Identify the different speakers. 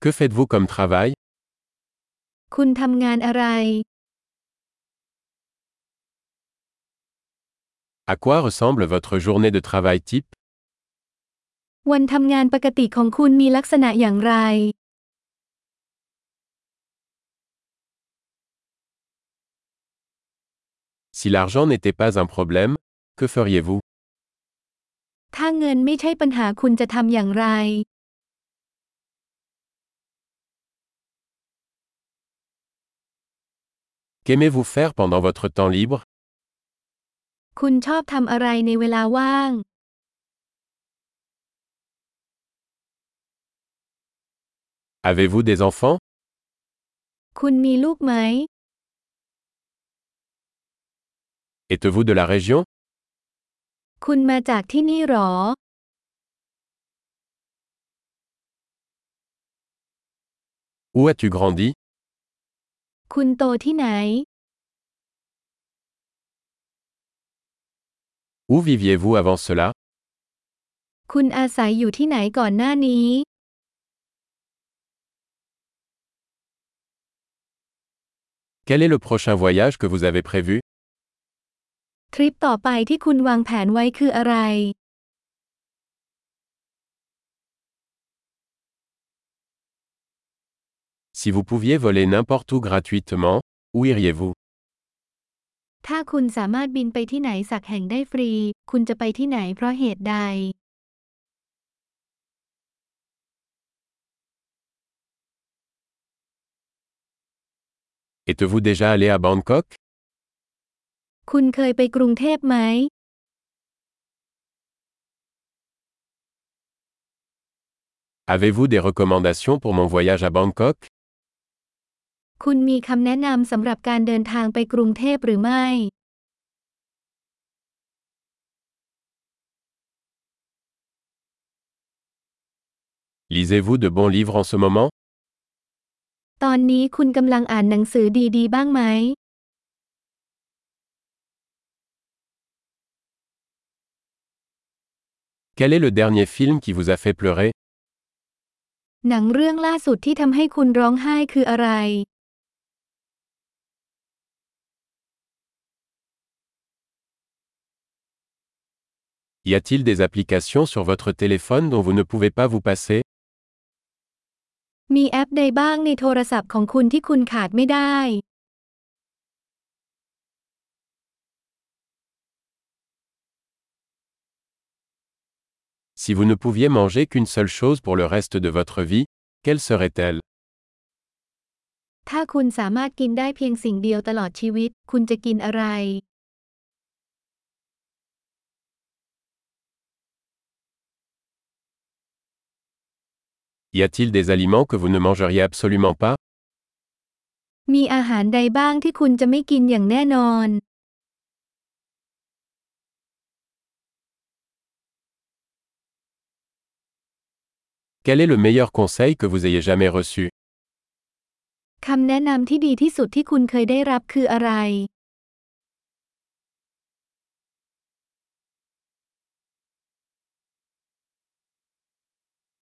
Speaker 1: Que faites-vous comme travail
Speaker 2: คุณทำงานอะไร
Speaker 1: À quoi ressemble votre journée de travail type
Speaker 2: วันทำงานปกติของคุณมีลักษณะอย่างไร
Speaker 1: Si l'argent n'était pas un problème, que feriez-vous
Speaker 2: ถ้าเงินไม่ใช่ปัญหาคุณจะทำอย่างไร
Speaker 1: Qu'aimez-vous faire pendant votre temps libre
Speaker 2: คุณชอบทำอะไรในเวลาว่าง
Speaker 1: Avez-vous des enfants
Speaker 2: คุณมีลูกไหม
Speaker 1: Êtes-vous de la région
Speaker 2: คุณมาจากที่นี่หรอ
Speaker 1: Où as-tu grandi
Speaker 2: คุณโตที่ไหน
Speaker 1: Où viviez-vous avant cela
Speaker 2: คุณอาศัยอยู่ที่ไหนก่อนหน้านี้
Speaker 1: Quel est le prochain voyage que vous avez prévu
Speaker 2: ทริปต่อไปที่คุณวางแผนไว้คืออะไร
Speaker 1: Si vous pouviez voler n'importe où gratuitement, où iriez-vous
Speaker 2: ถ้าคุณสามารถบินไปที่ไหนสักแห่งได้ฟรี คุณจะไปที่ไหนเพราะเหตุใด
Speaker 1: Êtes-vous déjà allé à Bangkok
Speaker 2: คุณเคยไปกรุงเทพไหม
Speaker 1: Avez-vous des recommandations pour mon voyage à Bangkok
Speaker 2: คุณมีคำแนะนำสำหรับการเดินทางไปกรุงเทพหรือไม่
Speaker 1: Lisez-vous de bons livres en ce moment
Speaker 2: ตอนนี้คุณกำลังอ่านหนังสือดีๆ บ้างไหม
Speaker 1: Quel est le dernier film qui vous a fait pleurer
Speaker 2: หนังเรื่องล่าสุดที่ทำให้คุณร้องไห้คืออะไร
Speaker 1: Y a-t-il des applications sur votre téléphone dont vous ne pouvez pas vous passer
Speaker 2: มีแอปใดบ้างในโทรศัพท์ของคุณที่คุณขาดไม่ได้
Speaker 1: Si vous ne pouviez manger qu'une seule chose pour le reste de votre vie, quelle serait-elle
Speaker 2: ถ้าคุณสามารถกินได้เพียงสิ่งเดียวตลอดชีวิต คุณจะกินอะไร
Speaker 1: Y a-t-il des aliments que vous ne mangeriez absolument pas
Speaker 2: มีอาหารใดบ้างที่คุณจะไม่กินอย่างแน่นอน
Speaker 1: Quel est le meilleur conseil que vous ayez jamais reçu
Speaker 2: คำแนะนำที่ดีที่สุดที่คุณเคยได้รับคืออะไร